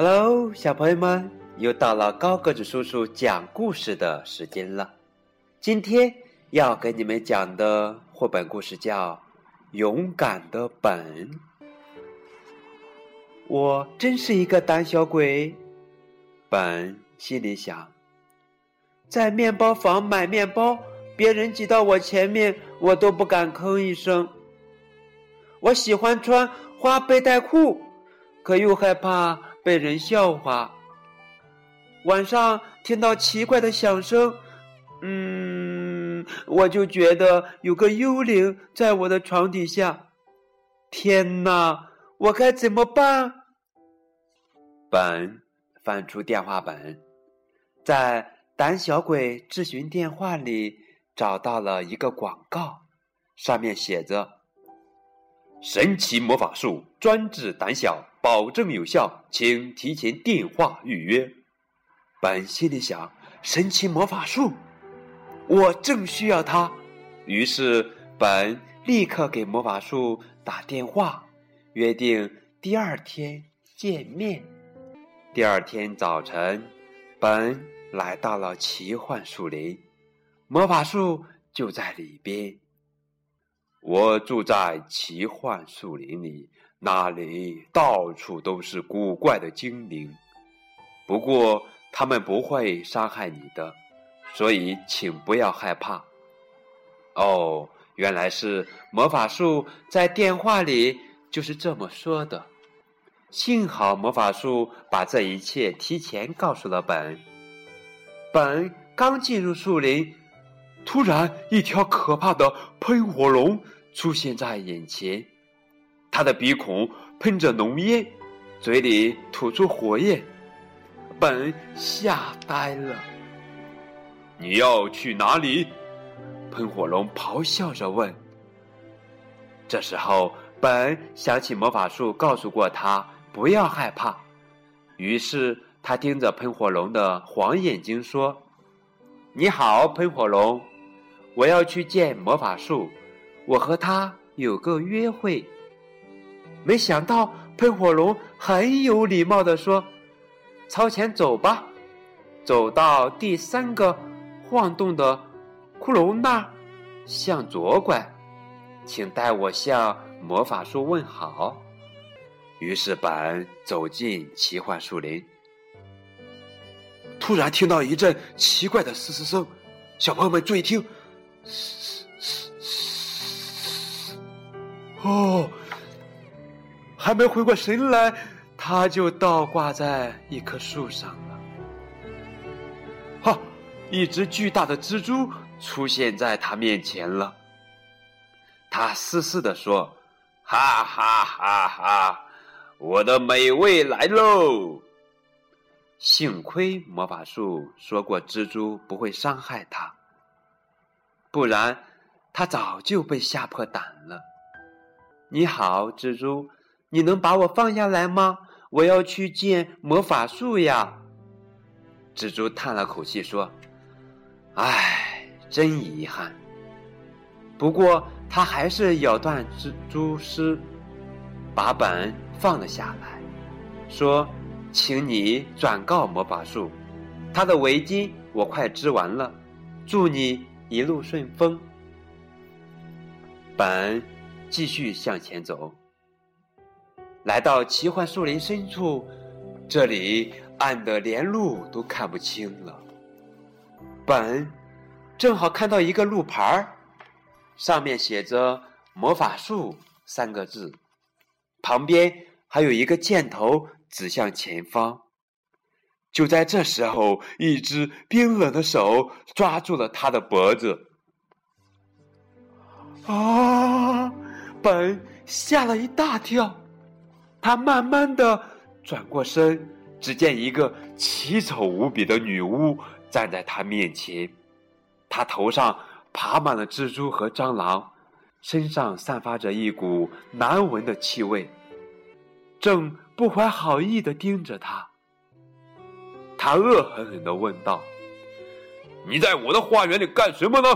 Hello，小朋友们，又到了高个子叔叔讲故事的时间了。今天要给你们讲的绘本故事叫《勇敢的本》。我真是一个胆小鬼，本心里想。在面包房买面包，别人挤到我前面，我都不敢吭一声。我喜欢穿花背带裤，可又害怕。被人笑话。晚上听到奇怪的响声，嗯，我就觉得有个幽灵在我的床底下。天哪，我该怎么办？本翻出电话本，在胆小鬼咨询电话里找到了一个广告，上面写着。神奇魔法术专治胆小，保证有效，请提前电话预约。本心里想：神奇魔法术，我正需要它。于是本立刻给魔法术打电话，约定第二天见面。第二天早晨，本来到了奇幻树林，魔法术就在里边。我住在奇幻树林里，那里到处都是古怪的精灵。不过，他们不会伤害你的，所以请不要害怕。哦，原来是魔法树在电话里就是这么说的。幸好魔法树把这一切提前告诉了本。本刚进入树林。突然，一条可怕的喷火龙出现在眼前，他的鼻孔喷着浓烟，嘴里吐出火焰。本吓呆了。你要去哪里？喷火龙咆哮着问。这时候，本想起魔法术告诉过他不要害怕，于是他盯着喷火龙的黄眼睛说：“你好，喷火龙。”我要去见魔法树，我和他有个约会。没想到喷火龙很有礼貌的说：“朝前走吧，走到第三个晃动的骷髅那儿，向左拐，请代我向魔法树问好。”于是本走进奇幻树林，突然听到一阵奇怪的嘶嘶声，小朋友们注意听。嘶嘶嘶！哦，还没回过神来，他就倒挂在一棵树上了。哈！一只巨大的蜘蛛出现在他面前了。他嘶嘶地说：“哈哈哈哈！我的美味来喽！”幸亏魔法术说过，蜘蛛不会伤害他。不然，他早就被吓破胆了。你好，蜘蛛，你能把我放下来吗？我要去见魔法树呀。蜘蛛叹了口气说：“唉，真遗憾。”不过，他还是咬断蜘蛛丝，把本放了下来，说：“请你转告魔法树，他的围巾我快织完了，祝你。”一路顺风，本继续向前走，来到奇幻树林深处，这里暗的连路都看不清了。本正好看到一个路牌儿，上面写着“魔法术”三个字，旁边还有一个箭头指向前方。就在这时候，一只冰冷的手抓住了他的脖子。啊！本吓了一大跳，他慢慢的转过身，只见一个奇丑无比的女巫站在他面前，她头上爬满了蜘蛛和蟑螂，身上散发着一股难闻的气味，正不怀好意的盯着他。他恶狠狠的问道：“你在我的花园里干什么呢？”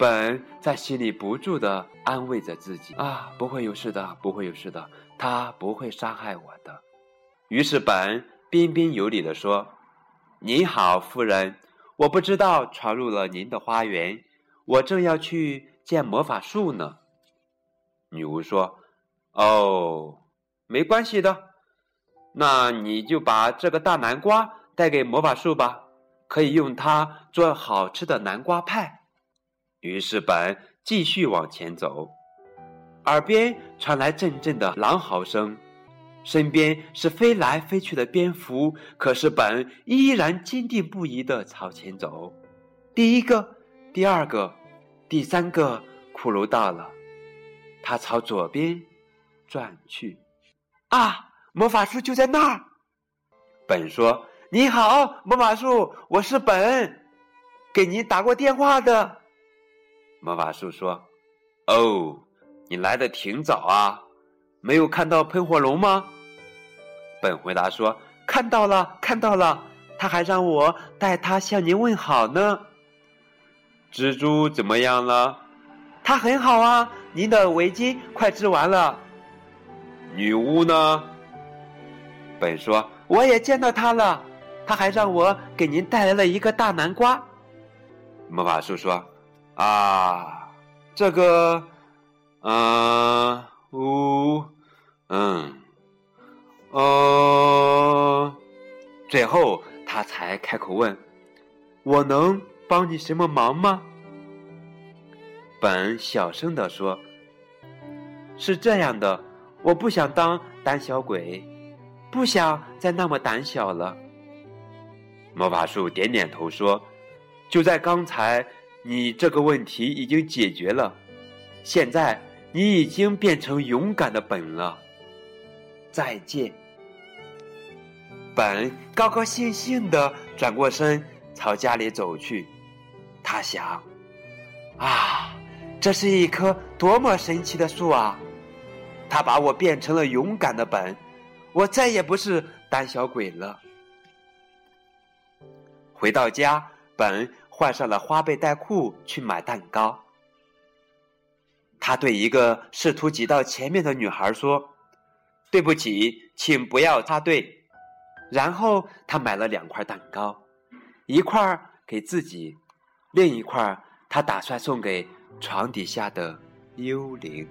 本在心里不住的安慰着自己：“啊，不会有事的，不会有事的，他不会伤害我的。”于是本彬彬有礼的说：“您好，夫人，我不知道闯入了您的花园，我正要去见魔法树呢。”女巫说：“哦，没关系的，那你就把这个大南瓜带给魔法树吧，可以用它做好吃的南瓜派。”于是本继续往前走，耳边传来阵阵的狼嚎声。身边是飞来飞去的蝙蝠，可是本依然坚定不移地朝前走。第一个，第二个，第三个骷髅到了，他朝左边转去。啊，魔法树就在那儿！本说：“你好，魔法树，我是本，给您打过电话的。”魔法树说：“哦，你来的挺早啊。”没有看到喷火龙吗？本回答说：“看到了，看到了。他还让我带他向您问好呢。”蜘蛛怎么样了？他很好啊。您的围巾快织完了。女巫呢？本说：“我也见到他了。他还让我给您带来了一个大南瓜。”魔法树说：“啊，这个，嗯。”呜，嗯，哦，最后他才开口问：“我能帮你什么忙吗？”本小声的说：“是这样的，我不想当胆小鬼，不想再那么胆小了。”魔法树点点头说：“就在刚才，你这个问题已经解决了，现在。”你已经变成勇敢的本了，再见。本高高兴兴的转过身，朝家里走去。他想：啊，这是一棵多么神奇的树啊！它把我变成了勇敢的本，我再也不是胆小鬼了。回到家，本换上了花背带裤去买蛋糕。他对一个试图挤到前面的女孩说：“对不起，请不要插队。”然后他买了两块蛋糕，一块给自己，另一块他打算送给床底下的幽灵。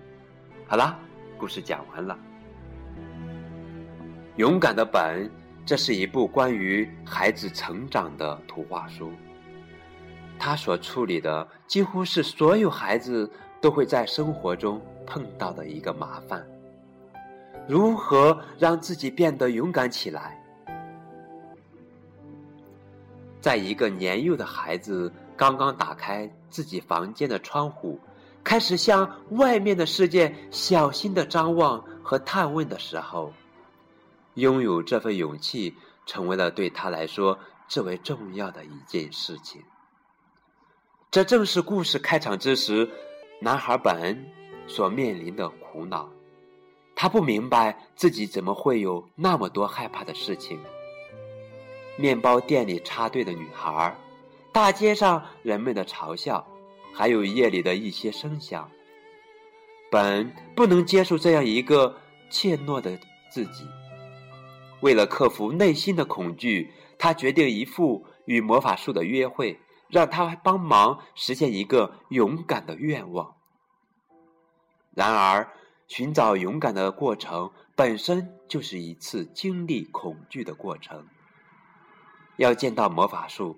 好啦，故事讲完了。勇敢的本，这是一部关于孩子成长的图画书。他所处理的几乎是所有孩子。都会在生活中碰到的一个麻烦：如何让自己变得勇敢起来？在一个年幼的孩子刚刚打开自己房间的窗户，开始向外面的世界小心的张望和探问的时候，拥有这份勇气成为了对他来说最为重要的一件事情。这正是故事开场之时。男孩本所面临的苦恼，他不明白自己怎么会有那么多害怕的事情。面包店里插队的女孩，大街上人们的嘲笑，还有夜里的一些声响。本不能接受这样一个怯懦的自己。为了克服内心的恐惧，他决定一副与魔法树的约会。让他帮忙实现一个勇敢的愿望。然而，寻找勇敢的过程本身就是一次经历恐惧的过程。要见到魔法树，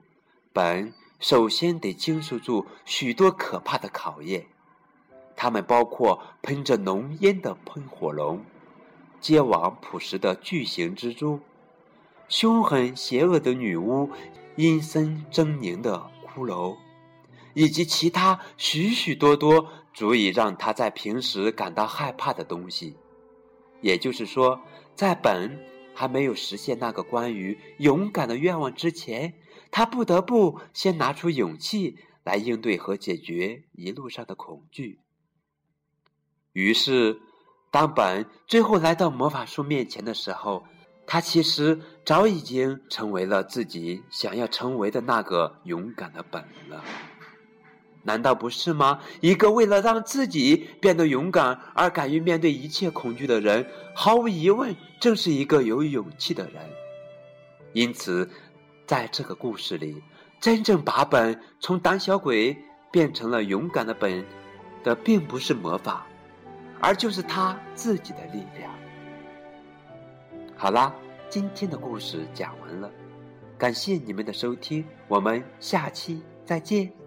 本首先得经受住许多可怕的考验，它们包括喷着浓烟的喷火龙、结网捕食的巨型蜘蛛、凶狠邪恶的女巫、阴森狰狞的。骷髅，以及其他许许多多足以让他在平时感到害怕的东西。也就是说，在本还没有实现那个关于勇敢的愿望之前，他不得不先拿出勇气来应对和解决一路上的恐惧。于是，当本最后来到魔法树面前的时候，他其实早已经成为了自己想要成为的那个勇敢的本了。难道不是吗？一个为了让自己变得勇敢而敢于面对一切恐惧的人，毫无疑问正是一个有勇气的人。因此，在这个故事里，真正把本从胆小鬼变成了勇敢的本的，并不是魔法，而就是他自己的力量。好啦，今天的故事讲完了，感谢你们的收听，我们下期再见。